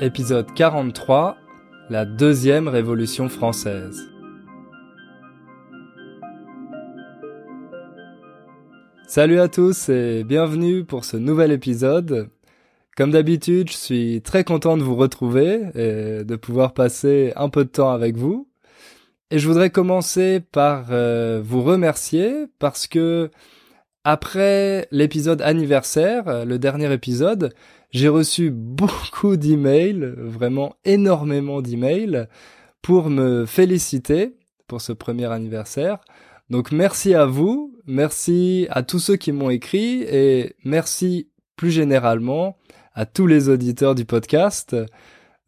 épisode 43, la deuxième révolution française. Salut à tous et bienvenue pour ce nouvel épisode. Comme d'habitude, je suis très content de vous retrouver et de pouvoir passer un peu de temps avec vous. Et je voudrais commencer par euh, vous remercier parce que après l'épisode anniversaire, le dernier épisode, j'ai reçu beaucoup d'emails, vraiment énormément d'emails, pour me féliciter pour ce premier anniversaire. Donc merci à vous, merci à tous ceux qui m'ont écrit et merci plus généralement à tous les auditeurs du podcast.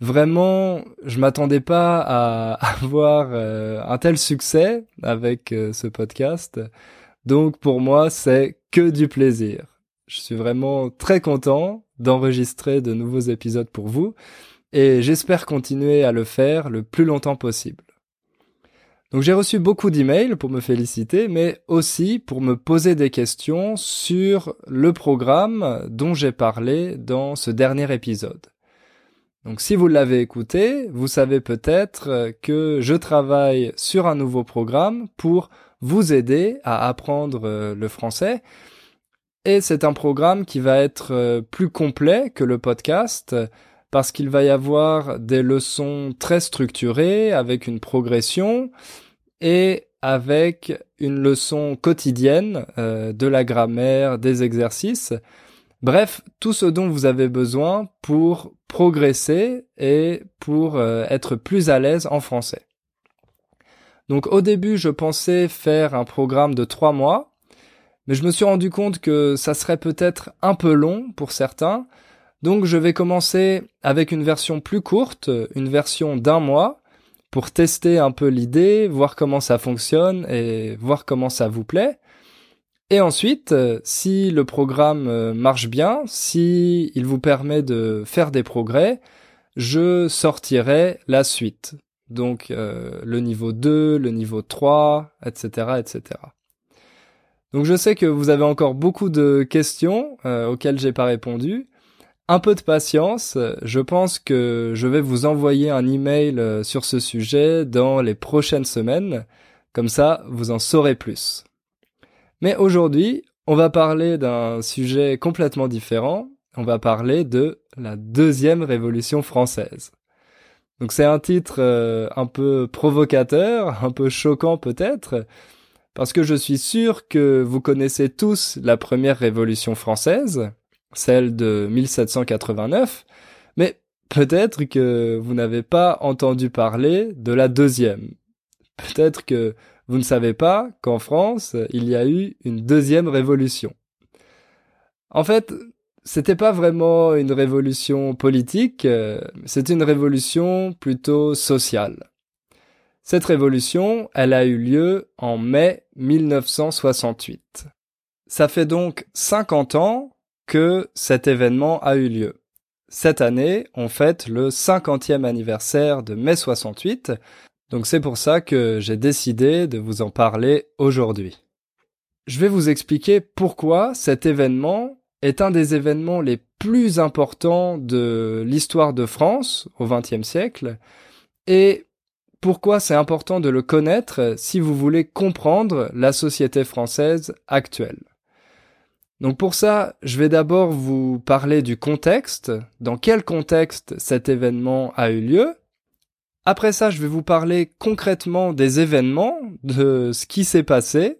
Vraiment, je m'attendais pas à avoir euh, un tel succès avec euh, ce podcast. Donc pour moi, c'est que du plaisir. Je suis vraiment très content d'enregistrer de nouveaux épisodes pour vous et j'espère continuer à le faire le plus longtemps possible. Donc j'ai reçu beaucoup d'emails pour me féliciter, mais aussi pour me poser des questions sur le programme dont j'ai parlé dans ce dernier épisode. Donc si vous l'avez écouté, vous savez peut-être que je travaille sur un nouveau programme pour vous aider à apprendre le français et c'est un programme qui va être euh, plus complet que le podcast parce qu'il va y avoir des leçons très structurées avec une progression et avec une leçon quotidienne euh, de la grammaire, des exercices. Bref, tout ce dont vous avez besoin pour progresser et pour euh, être plus à l'aise en français. Donc au début, je pensais faire un programme de trois mois mais je me suis rendu compte que ça serait peut-être un peu long pour certains, donc je vais commencer avec une version plus courte, une version d'un mois, pour tester un peu l'idée, voir comment ça fonctionne et voir comment ça vous plaît. Et ensuite, si le programme marche bien, si il vous permet de faire des progrès, je sortirai la suite. Donc euh, le niveau 2, le niveau 3, etc., etc. Donc je sais que vous avez encore beaucoup de questions euh, auxquelles j'ai pas répondu. Un peu de patience, je pense que je vais vous envoyer un email euh, sur ce sujet dans les prochaines semaines, comme ça vous en saurez plus. Mais aujourd'hui, on va parler d'un sujet complètement différent, on va parler de la deuxième révolution française. Donc c'est un titre euh, un peu provocateur, un peu choquant peut-être, parce que je suis sûr que vous connaissez tous la première révolution française, celle de 1789, mais peut-être que vous n'avez pas entendu parler de la deuxième. Peut-être que vous ne savez pas qu'en France, il y a eu une deuxième révolution. En fait, c'était pas vraiment une révolution politique, euh, c'est une révolution plutôt sociale. Cette révolution, elle a eu lieu en mai 1968. Ça fait donc 50 ans que cet événement a eu lieu. Cette année, on fête le 50e anniversaire de mai 68, donc c'est pour ça que j'ai décidé de vous en parler aujourd'hui. Je vais vous expliquer pourquoi cet événement est un des événements les plus importants de l'histoire de France au XXe siècle et pourquoi c'est important de le connaître si vous voulez comprendre la société française actuelle. Donc pour ça, je vais d'abord vous parler du contexte, dans quel contexte cet événement a eu lieu. Après ça, je vais vous parler concrètement des événements, de ce qui s'est passé.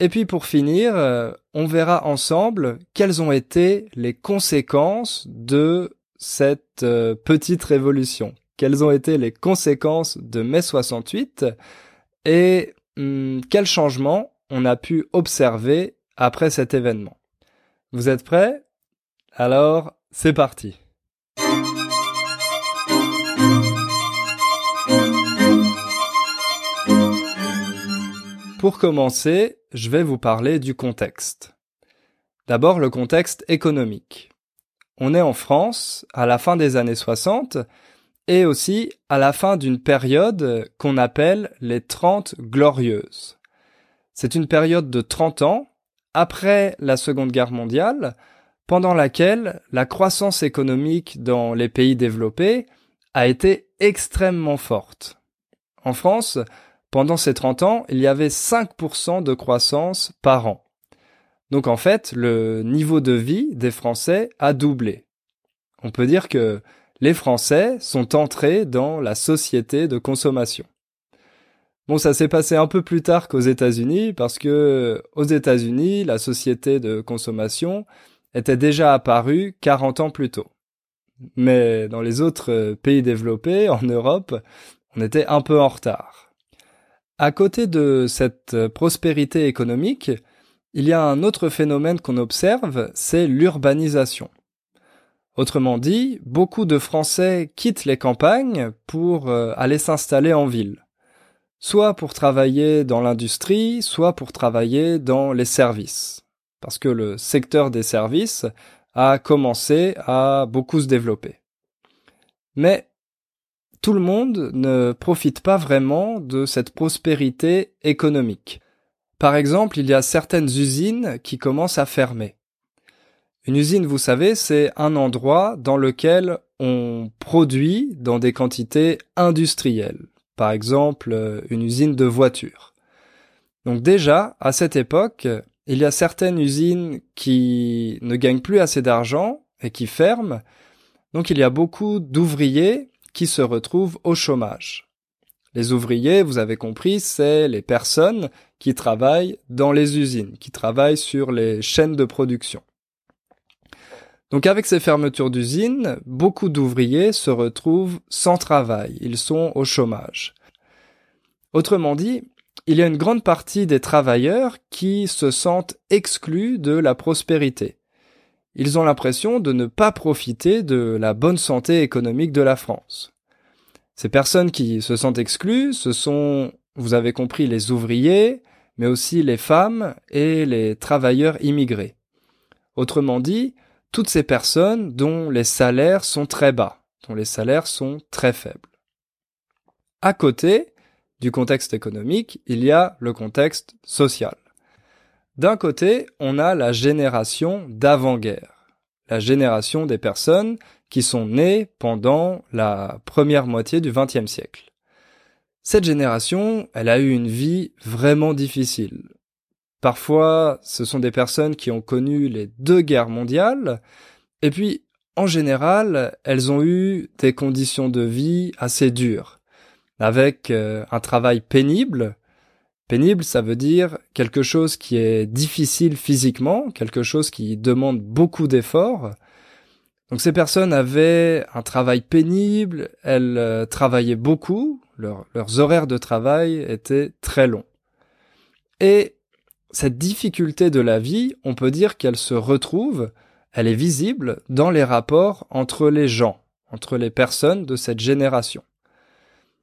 Et puis pour finir, euh, on verra ensemble quelles ont été les conséquences de cette euh, petite révolution quelles ont été les conséquences de mai 68 et hum, quels changements on a pu observer après cet événement. Vous êtes prêts? Alors, c'est parti. Pour commencer, je vais vous parler du contexte. D'abord le contexte économique. On est en France, à la fin des années 60, et aussi à la fin d'une période qu'on appelle les Trente Glorieuses. C'est une période de 30 ans après la Seconde Guerre mondiale, pendant laquelle la croissance économique dans les pays développés a été extrêmement forte. En France, pendant ces 30 ans, il y avait 5% de croissance par an. Donc en fait, le niveau de vie des Français a doublé. On peut dire que les Français sont entrés dans la société de consommation. Bon, ça s'est passé un peu plus tard qu'aux États-Unis parce que aux États-Unis, la société de consommation était déjà apparue 40 ans plus tôt. Mais dans les autres pays développés, en Europe, on était un peu en retard. À côté de cette prospérité économique, il y a un autre phénomène qu'on observe, c'est l'urbanisation. Autrement dit, beaucoup de Français quittent les campagnes pour euh, aller s'installer en ville, soit pour travailler dans l'industrie, soit pour travailler dans les services, parce que le secteur des services a commencé à beaucoup se développer. Mais tout le monde ne profite pas vraiment de cette prospérité économique. Par exemple, il y a certaines usines qui commencent à fermer. Une usine, vous savez, c'est un endroit dans lequel on produit dans des quantités industrielles. Par exemple, une usine de voitures. Donc déjà, à cette époque, il y a certaines usines qui ne gagnent plus assez d'argent et qui ferment. Donc il y a beaucoup d'ouvriers qui se retrouvent au chômage. Les ouvriers, vous avez compris, c'est les personnes qui travaillent dans les usines, qui travaillent sur les chaînes de production. Donc avec ces fermetures d'usines, beaucoup d'ouvriers se retrouvent sans travail, ils sont au chômage. Autrement dit, il y a une grande partie des travailleurs qui se sentent exclus de la prospérité. Ils ont l'impression de ne pas profiter de la bonne santé économique de la France. Ces personnes qui se sentent exclues, ce sont, vous avez compris, les ouvriers, mais aussi les femmes et les travailleurs immigrés. Autrement dit, toutes ces personnes dont les salaires sont très bas, dont les salaires sont très faibles. À côté du contexte économique, il y a le contexte social. D'un côté, on a la génération d'avant-guerre, la génération des personnes qui sont nées pendant la première moitié du XXe siècle. Cette génération, elle a eu une vie vraiment difficile. Parfois, ce sont des personnes qui ont connu les deux guerres mondiales, et puis, en général, elles ont eu des conditions de vie assez dures, avec euh, un travail pénible. Pénible, ça veut dire quelque chose qui est difficile physiquement, quelque chose qui demande beaucoup d'efforts. Donc ces personnes avaient un travail pénible, elles euh, travaillaient beaucoup, leurs horaires de travail étaient très longs. Et cette difficulté de la vie, on peut dire qu'elle se retrouve, elle est visible dans les rapports entre les gens, entre les personnes de cette génération.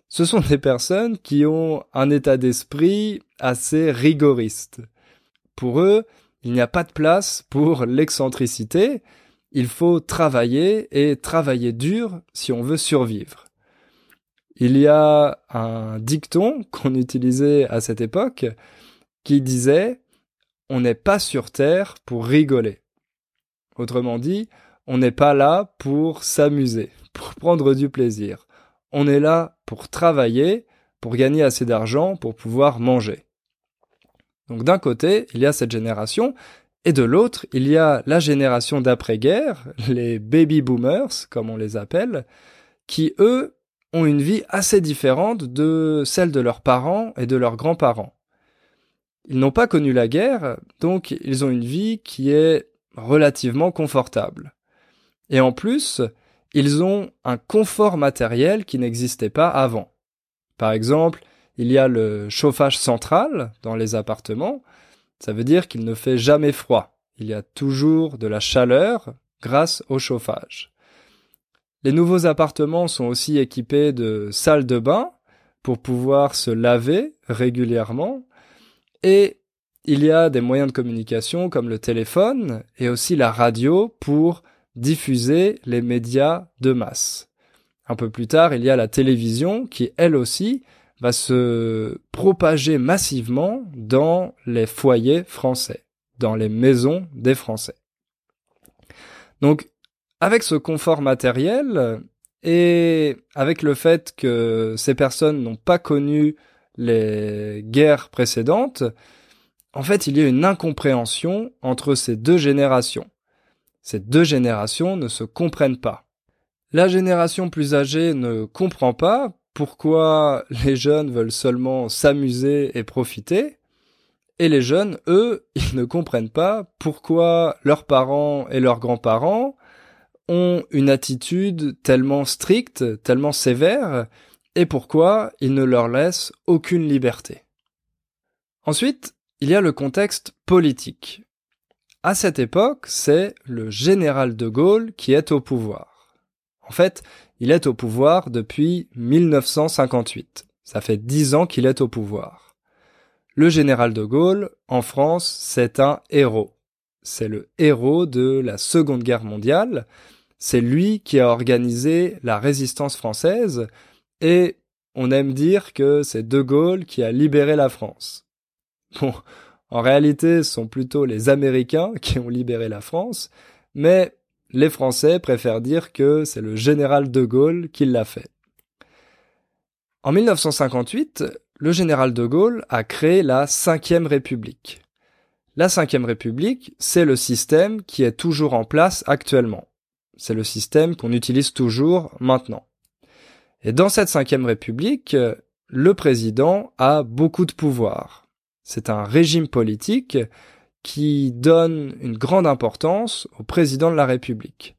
Ce sont des personnes qui ont un état d'esprit assez rigoriste. Pour eux, il n'y a pas de place pour l'excentricité, il faut travailler et travailler dur si on veut survivre. Il y a un dicton qu'on utilisait à cette époque qui disait on n'est pas sur Terre pour rigoler. Autrement dit, on n'est pas là pour s'amuser, pour prendre du plaisir. On est là pour travailler, pour gagner assez d'argent, pour pouvoir manger. Donc d'un côté, il y a cette génération, et de l'autre, il y a la génération d'après-guerre, les baby boomers, comme on les appelle, qui, eux, ont une vie assez différente de celle de leurs parents et de leurs grands-parents. Ils n'ont pas connu la guerre, donc ils ont une vie qui est relativement confortable. Et en plus, ils ont un confort matériel qui n'existait pas avant. Par exemple, il y a le chauffage central dans les appartements, ça veut dire qu'il ne fait jamais froid. Il y a toujours de la chaleur grâce au chauffage. Les nouveaux appartements sont aussi équipés de salles de bain pour pouvoir se laver régulièrement et il y a des moyens de communication comme le téléphone et aussi la radio pour diffuser les médias de masse. Un peu plus tard, il y a la télévision qui, elle aussi, va se propager massivement dans les foyers français, dans les maisons des Français. Donc, avec ce confort matériel et avec le fait que ces personnes n'ont pas connu les guerres précédentes, en fait, il y a une incompréhension entre ces deux générations. Ces deux générations ne se comprennent pas. La génération plus âgée ne comprend pas pourquoi les jeunes veulent seulement s'amuser et profiter, et les jeunes, eux, ils ne comprennent pas pourquoi leurs parents et leurs grands-parents ont une attitude tellement stricte, tellement sévère, et pourquoi ils ne leur laissent aucune liberté. Ensuite, il y a le contexte politique. À cette époque, c'est le général de Gaulle qui est au pouvoir. En fait, il est au pouvoir depuis 1958. Ça fait dix ans qu'il est au pouvoir. Le général de Gaulle, en France, c'est un héros. C'est le héros de la Seconde Guerre mondiale. C'est lui qui a organisé la résistance française et on aime dire que c'est De Gaulle qui a libéré la France. Bon, en réalité, ce sont plutôt les Américains qui ont libéré la France, mais les Français préfèrent dire que c'est le général de Gaulle qui l'a fait. En 1958, le général de Gaulle a créé la Cinquième République. La Cinquième République, c'est le système qui est toujours en place actuellement. C'est le système qu'on utilise toujours maintenant. Et dans cette Cinquième République, le président a beaucoup de pouvoir. C'est un régime politique qui donne une grande importance au président de la République.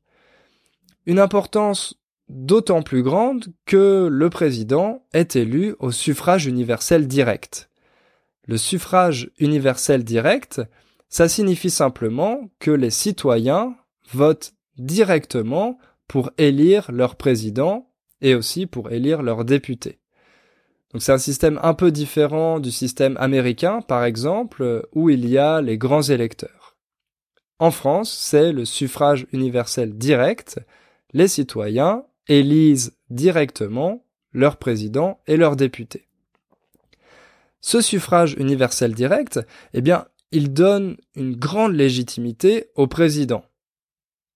Une importance d'autant plus grande que le président est élu au suffrage universel direct. Le suffrage universel direct, ça signifie simplement que les citoyens votent directement pour élire leur président et aussi pour élire leurs députés. Donc c'est un système un peu différent du système américain, par exemple, où il y a les grands électeurs. En France, c'est le suffrage universel direct. Les citoyens élisent directement leur président et leurs députés. Ce suffrage universel direct, eh bien, il donne une grande légitimité au président.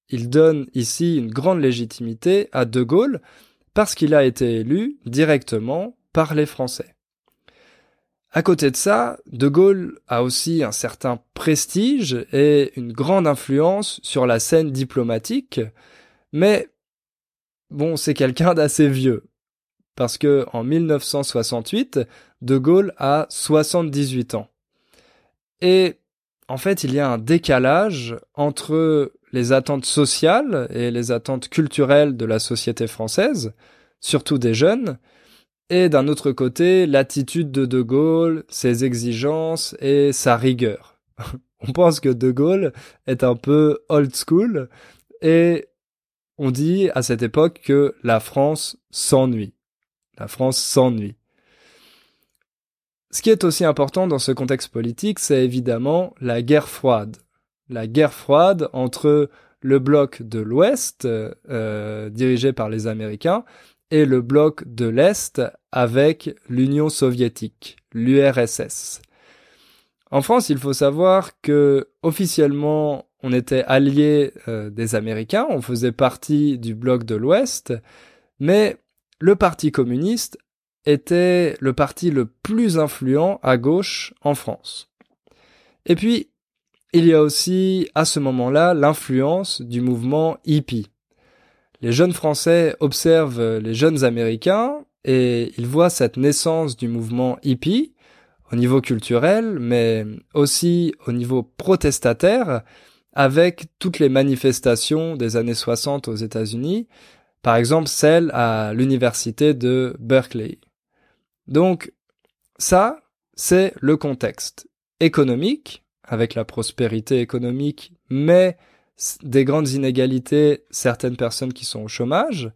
Il donne ici une grande légitimité à De Gaulle parce qu'il a été élu directement par les Français. À côté de ça, De Gaulle a aussi un certain prestige et une grande influence sur la scène diplomatique, mais bon, c'est quelqu'un d'assez vieux. Parce que en 1968, De Gaulle a 78 ans. Et en fait, il y a un décalage entre les attentes sociales et les attentes culturelles de la société française, surtout des jeunes, et d'un autre côté l'attitude de De Gaulle, ses exigences et sa rigueur. on pense que De Gaulle est un peu old school et on dit à cette époque que la France s'ennuie. La France s'ennuie. Ce qui est aussi important dans ce contexte politique, c'est évidemment la guerre froide. La guerre froide entre le bloc de l'Ouest, euh, dirigé par les Américains, et le bloc de l'Est avec l'Union soviétique, l'URSS. En France, il faut savoir que officiellement, on était allié euh, des Américains, on faisait partie du bloc de l'Ouest, mais le Parti communiste était le parti le plus influent à gauche en France. Et puis, il y a aussi à ce moment-là l'influence du mouvement hippie les jeunes Français observent les jeunes Américains et ils voient cette naissance du mouvement hippie au niveau culturel, mais aussi au niveau protestataire, avec toutes les manifestations des années 60 aux États-Unis, par exemple celle à l'université de Berkeley. Donc ça, c'est le contexte économique, avec la prospérité économique, mais des grandes inégalités, certaines personnes qui sont au chômage,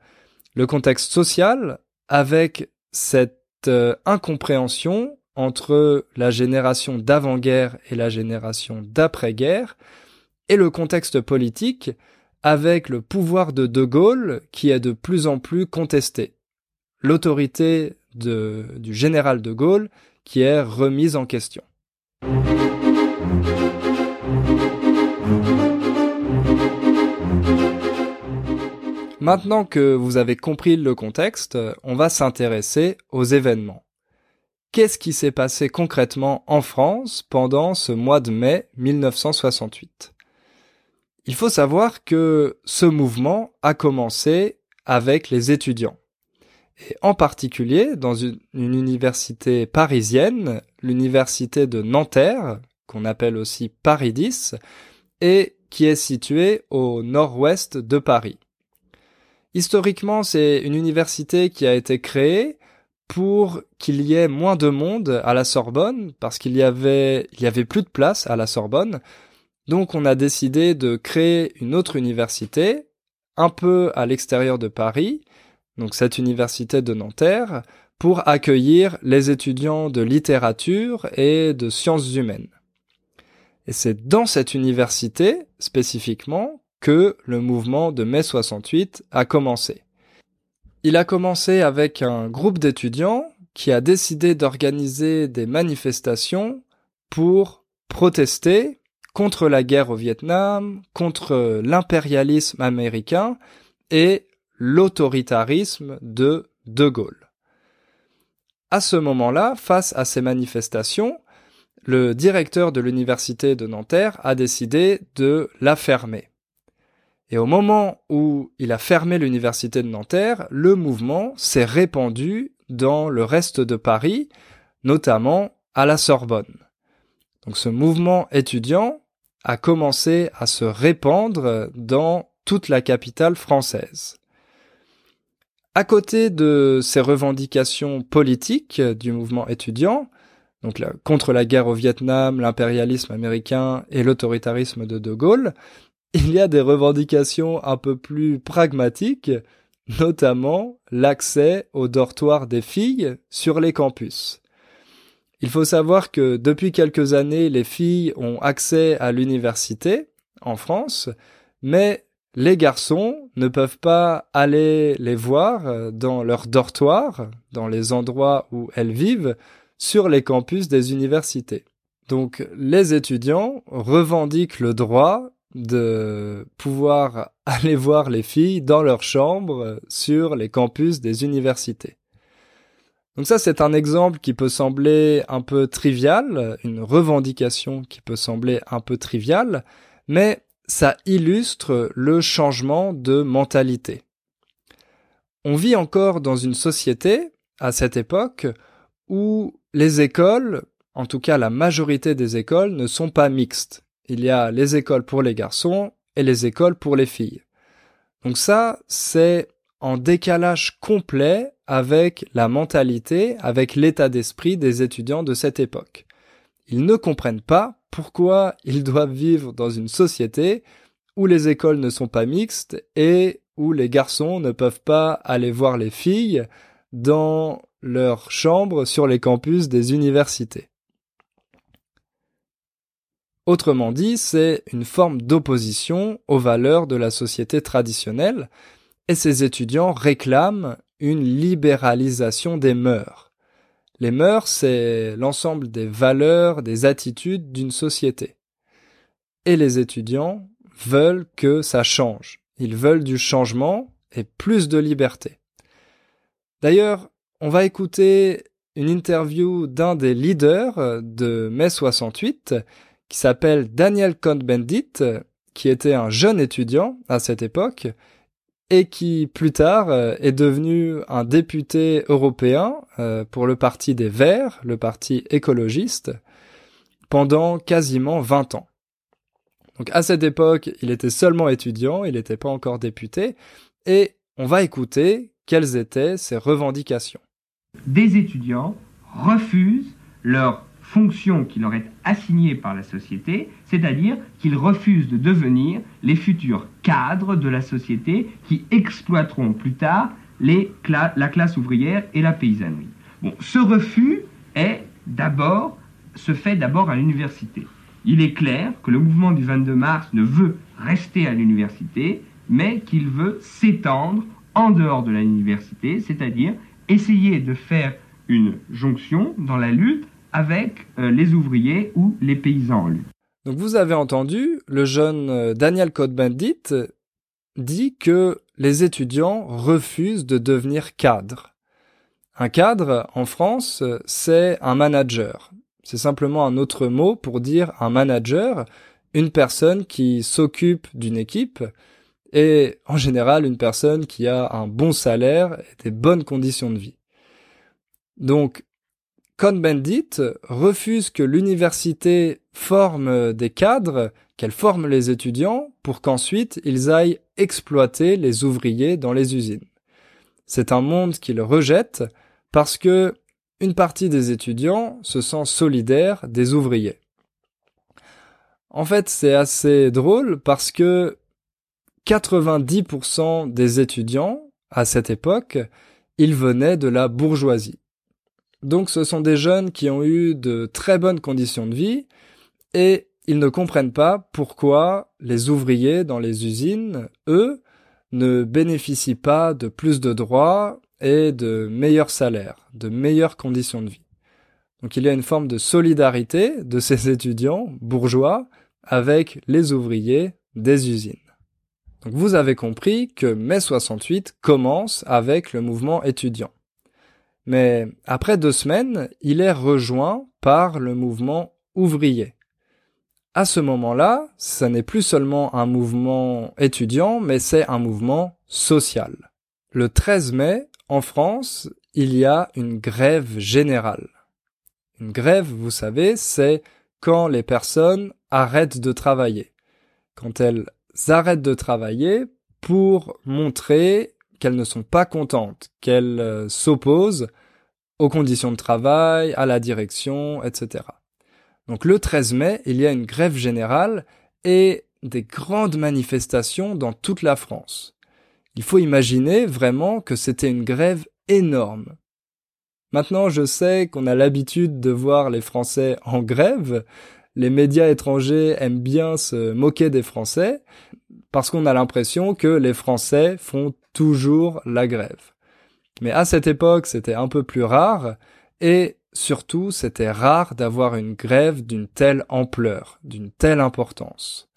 le contexte social avec cette euh, incompréhension entre la génération d'avant-guerre et la génération d'après-guerre, et le contexte politique avec le pouvoir de De Gaulle qui est de plus en plus contesté. L'autorité du général De Gaulle qui est remise en question. Maintenant que vous avez compris le contexte, on va s'intéresser aux événements. Qu'est-ce qui s'est passé concrètement en France pendant ce mois de mai 1968 Il faut savoir que ce mouvement a commencé avec les étudiants. Et en particulier dans une, université parisienne, l'université de Nanterre, qu'on appelle aussi Paris 10, et qui est située au nord-ouest de Paris. Historiquement, c'est une université qui a été créée pour qu'il y ait moins de monde à la Sorbonne, parce qu'il y avait, il y avait plus de place à la Sorbonne. Donc on a décidé de créer une autre université, un peu à l'extérieur de Paris, donc cette université de Nanterre, pour accueillir les étudiants de littérature et de sciences humaines. Et c'est dans cette université, spécifiquement, que le mouvement de mai 68 a commencé. Il a commencé avec un groupe d'étudiants qui a décidé d'organiser des manifestations pour protester contre la guerre au Vietnam, contre l'impérialisme américain et l'autoritarisme de De Gaulle. À ce moment-là, face à ces manifestations, le directeur de l'université de Nanterre a décidé de la fermer. Et au moment où il a fermé l'université de Nanterre, le mouvement s'est répandu dans le reste de Paris, notamment à la Sorbonne. Donc ce mouvement étudiant a commencé à se répandre dans toute la capitale française. À côté de ces revendications politiques du mouvement étudiant, donc contre la guerre au Vietnam, l'impérialisme américain et l'autoritarisme de De Gaulle, il y a des revendications un peu plus pragmatiques, notamment l'accès aux dortoirs des filles sur les campus. Il faut savoir que depuis quelques années, les filles ont accès à l'université en France, mais les garçons ne peuvent pas aller les voir dans leur dortoir, dans les endroits où elles vivent, sur les campus des universités. Donc les étudiants revendiquent le droit de pouvoir aller voir les filles dans leur chambre sur les campus des universités. Donc ça, c'est un exemple qui peut sembler un peu trivial, une revendication qui peut sembler un peu triviale, mais ça illustre le changement de mentalité. On vit encore dans une société, à cette époque, où les écoles, en tout cas la majorité des écoles, ne sont pas mixtes il y a les écoles pour les garçons et les écoles pour les filles. Donc ça, c'est en décalage complet avec la mentalité, avec l'état d'esprit des étudiants de cette époque. Ils ne comprennent pas pourquoi ils doivent vivre dans une société où les écoles ne sont pas mixtes et où les garçons ne peuvent pas aller voir les filles dans leur chambre sur les campus des universités. Autrement dit, c'est une forme d'opposition aux valeurs de la société traditionnelle, et ces étudiants réclament une libéralisation des mœurs. Les mœurs, c'est l'ensemble des valeurs, des attitudes d'une société. Et les étudiants veulent que ça change. Ils veulent du changement et plus de liberté. D'ailleurs, on va écouter une interview d'un des leaders de mai 68 qui s'appelle Daniel Cohn-Bendit, qui était un jeune étudiant à cette époque et qui plus tard euh, est devenu un député européen euh, pour le parti des Verts, le parti écologiste, pendant quasiment 20 ans. Donc à cette époque, il était seulement étudiant, il n'était pas encore député, et on va écouter quelles étaient ses revendications. Des étudiants refusent leur fonction qui leur est assignée par la société, c'est-à-dire qu'ils refusent de devenir les futurs cadres de la société qui exploiteront plus tard les la classe ouvrière et la paysannerie. Bon, ce refus est d'abord, se fait d'abord à l'université. Il est clair que le mouvement du 22 mars ne veut rester à l'université, mais qu'il veut s'étendre en dehors de l'université, c'est-à-dire essayer de faire une jonction dans la lutte avec euh, les ouvriers ou les paysans. Donc vous avez entendu, le jeune euh, Daniel Cohn-Bendit dit que les étudiants refusent de devenir cadres. Un cadre, en France, c'est un manager. C'est simplement un autre mot pour dire un manager, une personne qui s'occupe d'une équipe et en général une personne qui a un bon salaire et des bonnes conditions de vie. Donc, Cohn-Bendit refuse que l'université forme des cadres, qu'elle forme les étudiants pour qu'ensuite ils aillent exploiter les ouvriers dans les usines. C'est un monde qu'il rejette parce que une partie des étudiants se sent solidaire des ouvriers. En fait, c'est assez drôle parce que 90% des étudiants, à cette époque, ils venaient de la bourgeoisie. Donc ce sont des jeunes qui ont eu de très bonnes conditions de vie et ils ne comprennent pas pourquoi les ouvriers dans les usines, eux, ne bénéficient pas de plus de droits et de meilleurs salaires, de meilleures conditions de vie. Donc il y a une forme de solidarité de ces étudiants bourgeois avec les ouvriers des usines. Donc vous avez compris que mai 68 commence avec le mouvement étudiant. Mais après deux semaines, il est rejoint par le mouvement ouvrier. À ce moment-là, ce n'est plus seulement un mouvement étudiant, mais c'est un mouvement social. Le 13 mai, en France, il y a une grève générale. Une grève, vous savez, c'est quand les personnes arrêtent de travailler. Quand elles arrêtent de travailler pour montrer qu'elles ne sont pas contentes, qu'elles euh, s'opposent aux conditions de travail, à la direction, etc. Donc le 13 mai, il y a une grève générale et des grandes manifestations dans toute la France. Il faut imaginer vraiment que c'était une grève énorme. Maintenant, je sais qu'on a l'habitude de voir les Français en grève. Les médias étrangers aiment bien se moquer des Français parce qu'on a l'impression que les Français font toujours la grève. Mais à cette époque, c'était un peu plus rare et surtout, c'était rare d'avoir une grève d'une telle ampleur, d'une telle importance.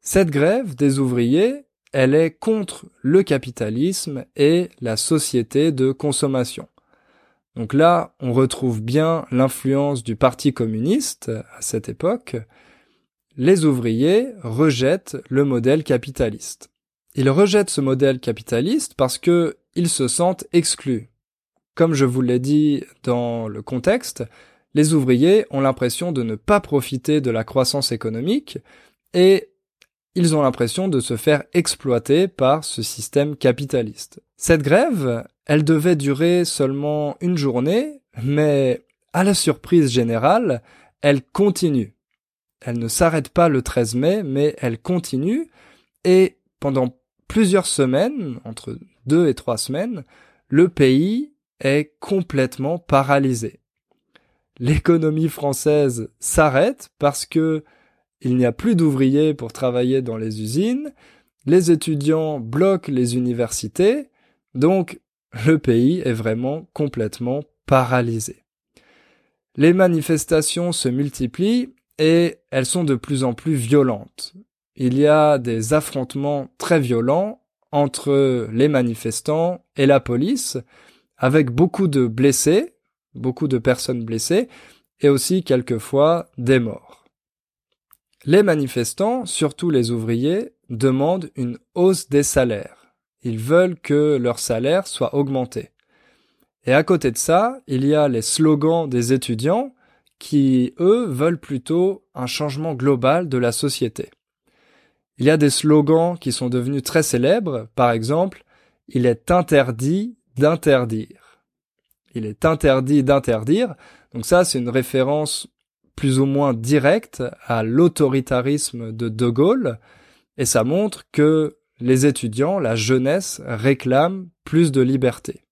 Cette grève des ouvriers, elle est contre le capitalisme et la société de consommation. Donc là, on retrouve bien l'influence du Parti communiste à cette époque. Les ouvriers rejettent le modèle capitaliste. Ils rejettent ce modèle capitaliste parce que ils se sentent exclus. Comme je vous l'ai dit dans le contexte, les ouvriers ont l'impression de ne pas profiter de la croissance économique et ils ont l'impression de se faire exploiter par ce système capitaliste. Cette grève, elle devait durer seulement une journée, mais à la surprise générale, elle continue. Elle ne s'arrête pas le 13 mai, mais elle continue, et pendant plusieurs semaines, entre deux et trois semaines, le pays est complètement paralysé. L'économie française s'arrête parce que il n'y a plus d'ouvriers pour travailler dans les usines, les étudiants bloquent les universités, donc le pays est vraiment complètement paralysé. Les manifestations se multiplient et elles sont de plus en plus violentes. Il y a des affrontements très violents entre les manifestants et la police, avec beaucoup de blessés, beaucoup de personnes blessées, et aussi quelquefois des morts. Les manifestants, surtout les ouvriers, demandent une hausse des salaires. Ils veulent que leur salaire soit augmenté. Et à côté de ça, il y a les slogans des étudiants qui, eux, veulent plutôt un changement global de la société. Il y a des slogans qui sont devenus très célèbres, par exemple, il est interdit d'interdire. Il est interdit d'interdire. Donc ça, c'est une référence plus ou moins direct à l'autoritarisme de De Gaulle, et ça montre que les étudiants, la jeunesse, réclament plus de liberté.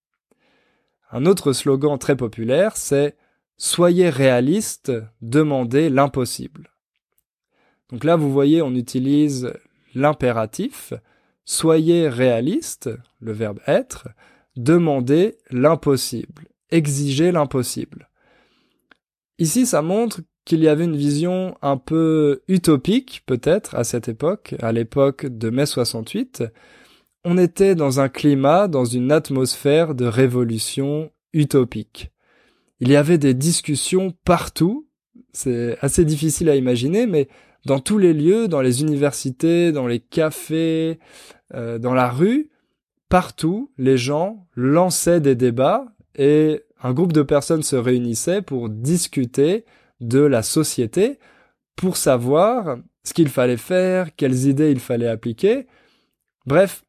Un autre slogan très populaire, c'est Soyez réaliste, demandez l'impossible. Donc là, vous voyez, on utilise l'impératif, soyez réaliste, le verbe être, demandez l'impossible, exigez l'impossible. Ici, ça montre qu'il y avait une vision un peu utopique, peut-être, à cette époque, à l'époque de mai 68. On était dans un climat, dans une atmosphère de révolution utopique. Il y avait des discussions partout. C'est assez difficile à imaginer, mais dans tous les lieux, dans les universités, dans les cafés, euh, dans la rue, partout, les gens lançaient des débats et un groupe de personnes se réunissait pour discuter de la société, pour savoir ce qu'il fallait faire, quelles idées il fallait appliquer. Bref,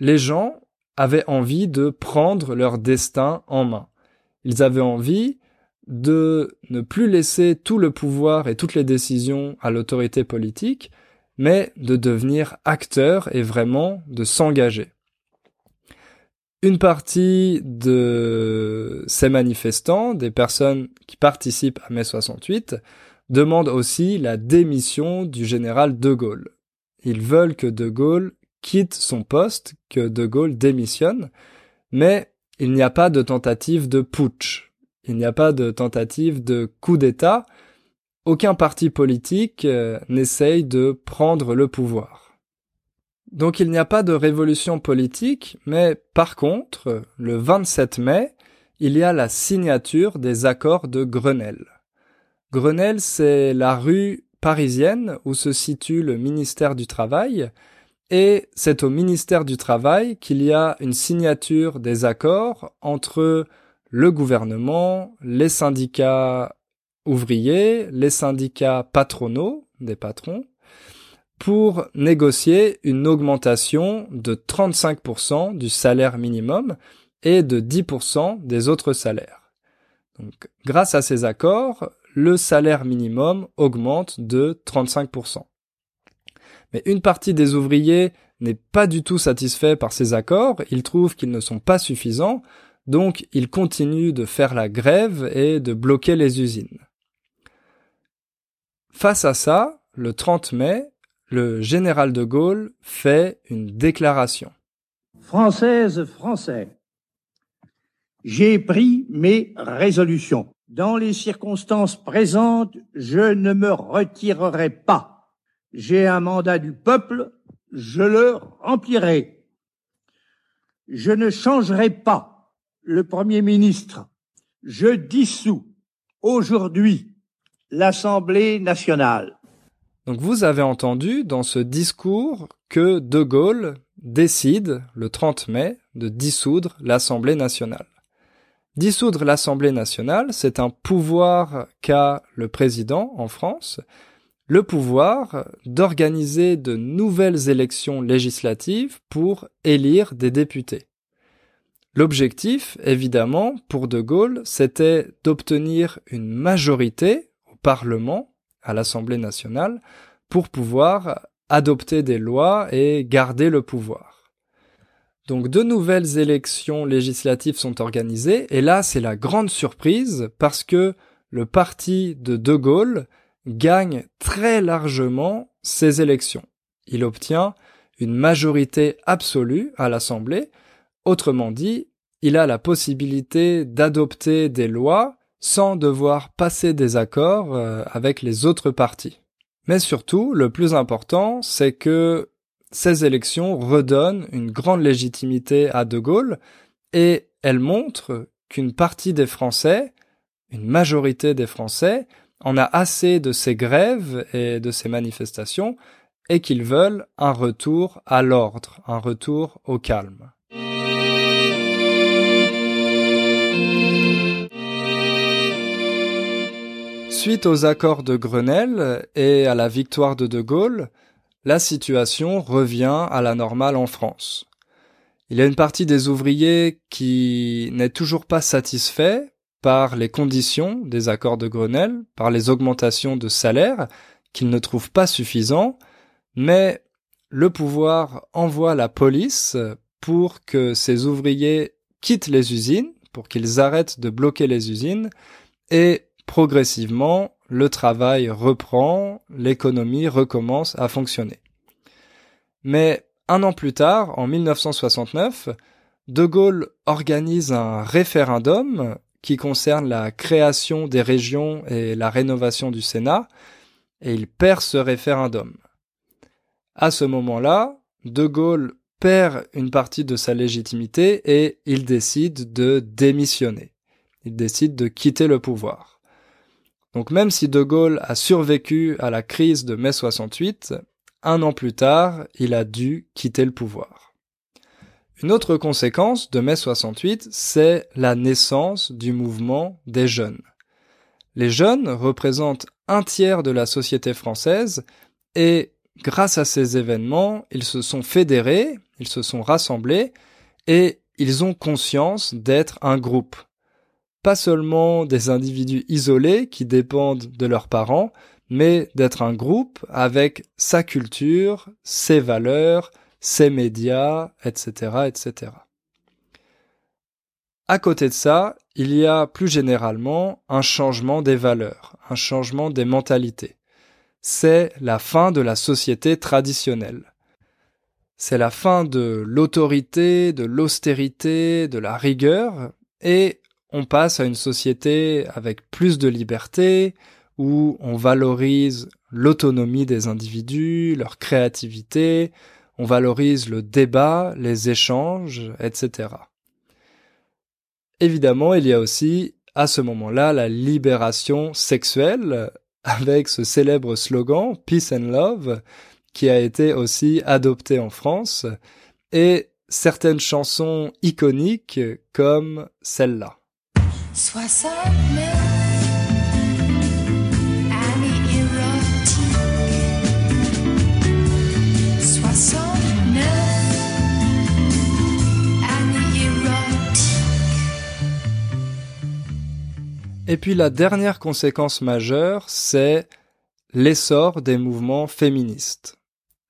les gens avaient envie de prendre leur destin en main. Ils avaient envie de ne plus laisser tout le pouvoir et toutes les décisions à l'autorité politique, mais de devenir acteurs et vraiment de s'engager. Une partie de ces manifestants, des personnes qui participent à mai 68, demandent aussi la démission du général de Gaulle. Ils veulent que de Gaulle quitte son poste, que de Gaulle démissionne, mais il n'y a pas de tentative de putsch, il n'y a pas de tentative de coup d'État, aucun parti politique euh, n'essaye de prendre le pouvoir. Donc il n'y a pas de révolution politique, mais par contre, le 27 mai, il y a la signature des accords de Grenelle. Grenelle, c'est la rue parisienne où se situe le ministère du Travail, et c'est au ministère du Travail qu'il y a une signature des accords entre le gouvernement, les syndicats ouvriers, les syndicats patronaux, des patrons, pour négocier une augmentation de 35% du salaire minimum et de 10% des autres salaires. Donc, grâce à ces accords, le salaire minimum augmente de 35%. Mais une partie des ouvriers n'est pas du tout satisfait par ces accords, ils trouvent qu'ils ne sont pas suffisants, donc ils continuent de faire la grève et de bloquer les usines. Face à ça, le 30 mai, le général de Gaulle fait une déclaration. Française, Français, j'ai pris mes résolutions. Dans les circonstances présentes, je ne me retirerai pas. J'ai un mandat du peuple, je le remplirai. Je ne changerai pas le Premier ministre. Je dissous aujourd'hui l'Assemblée nationale. Donc vous avez entendu dans ce discours que De Gaulle décide, le 30 mai, de dissoudre l'Assemblée nationale. Dissoudre l'Assemblée nationale, c'est un pouvoir qu'a le président en France, le pouvoir d'organiser de nouvelles élections législatives pour élire des députés. L'objectif, évidemment, pour De Gaulle, c'était d'obtenir une majorité au Parlement à l'Assemblée nationale pour pouvoir adopter des lois et garder le pouvoir. Donc de nouvelles élections législatives sont organisées et là c'est la grande surprise parce que le parti de De Gaulle gagne très largement ces élections. Il obtient une majorité absolue à l'Assemblée, autrement dit, il a la possibilité d'adopter des lois sans devoir passer des accords euh, avec les autres partis. Mais surtout, le plus important, c'est que ces élections redonnent une grande légitimité à De Gaulle et elles montrent qu'une partie des Français, une majorité des Français, en a assez de ces grèves et de ces manifestations et qu'ils veulent un retour à l'ordre, un retour au calme. Suite aux accords de Grenelle et à la victoire de De Gaulle, la situation revient à la normale en France. Il y a une partie des ouvriers qui n'est toujours pas satisfait par les conditions des accords de Grenelle, par les augmentations de salaire qu'ils ne trouvent pas suffisants, mais le pouvoir envoie la police pour que ces ouvriers quittent les usines, pour qu'ils arrêtent de bloquer les usines, et progressivement, le travail reprend, l'économie recommence à fonctionner. Mais un an plus tard, en 1969, De Gaulle organise un référendum qui concerne la création des régions et la rénovation du Sénat, et il perd ce référendum. À ce moment-là, De Gaulle perd une partie de sa légitimité et il décide de démissionner. Il décide de quitter le pouvoir. Donc même si De Gaulle a survécu à la crise de mai 68, un an plus tard, il a dû quitter le pouvoir. Une autre conséquence de mai 68, c'est la naissance du mouvement des jeunes. Les jeunes représentent un tiers de la société française et grâce à ces événements, ils se sont fédérés, ils se sont rassemblés et ils ont conscience d'être un groupe. Pas seulement des individus isolés qui dépendent de leurs parents, mais d'être un groupe avec sa culture, ses valeurs, ses médias, etc., etc. À côté de ça, il y a plus généralement un changement des valeurs, un changement des mentalités. C'est la fin de la société traditionnelle. C'est la fin de l'autorité, de l'austérité, de la rigueur, et on passe à une société avec plus de liberté, où on valorise l'autonomie des individus, leur créativité, on valorise le débat, les échanges, etc. Évidemment, il y a aussi à ce moment-là la libération sexuelle avec ce célèbre slogan Peace and Love qui a été aussi adopté en France et certaines chansons iconiques comme celle-là. Et puis la dernière conséquence majeure, c'est l'essor des mouvements féministes.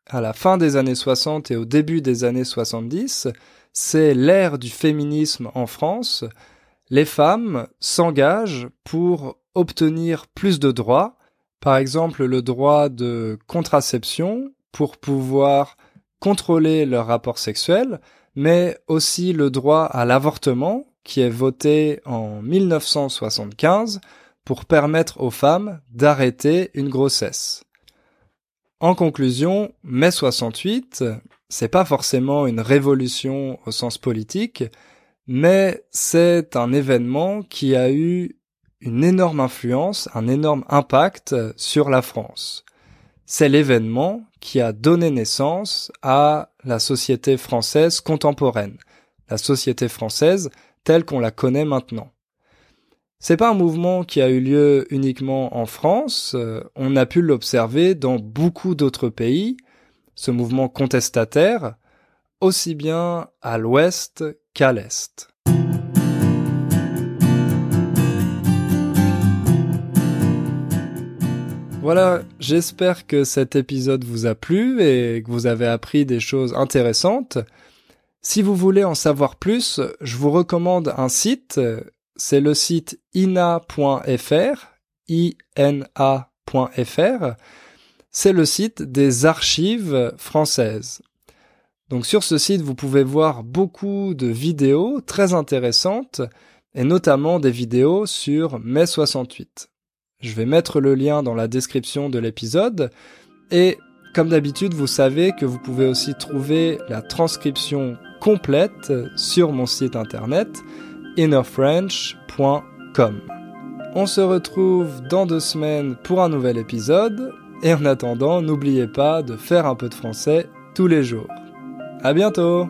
À la fin des années 60 et au début des années 70, c'est l'ère du féminisme en France. Les femmes s'engagent pour obtenir plus de droits, par exemple le droit de contraception pour pouvoir contrôler leur rapport sexuel, mais aussi le droit à l'avortement qui est voté en 1975 pour permettre aux femmes d'arrêter une grossesse. En conclusion, mai 68, c'est pas forcément une révolution au sens politique, mais c'est un événement qui a eu une énorme influence, un énorme impact sur la France. C'est l'événement qui a donné naissance à la société française contemporaine. La société française telle qu'on la connaît maintenant. C'est pas un mouvement qui a eu lieu uniquement en France, euh, on a pu l'observer dans beaucoup d'autres pays, ce mouvement contestataire, aussi bien à l'ouest qu'à l'est. Voilà, j'espère que cet épisode vous a plu et que vous avez appris des choses intéressantes. Si vous voulez en savoir plus, je vous recommande un site, c'est le site ina.fr, ina.fr. C'est le site des archives françaises. Donc sur ce site, vous pouvez voir beaucoup de vidéos très intéressantes et notamment des vidéos sur mai 68. Je vais mettre le lien dans la description de l'épisode et comme d'habitude, vous savez que vous pouvez aussi trouver la transcription complète sur mon site internet innerfrench.com. On se retrouve dans deux semaines pour un nouvel épisode et en attendant, n'oubliez pas de faire un peu de français tous les jours. À bientôt!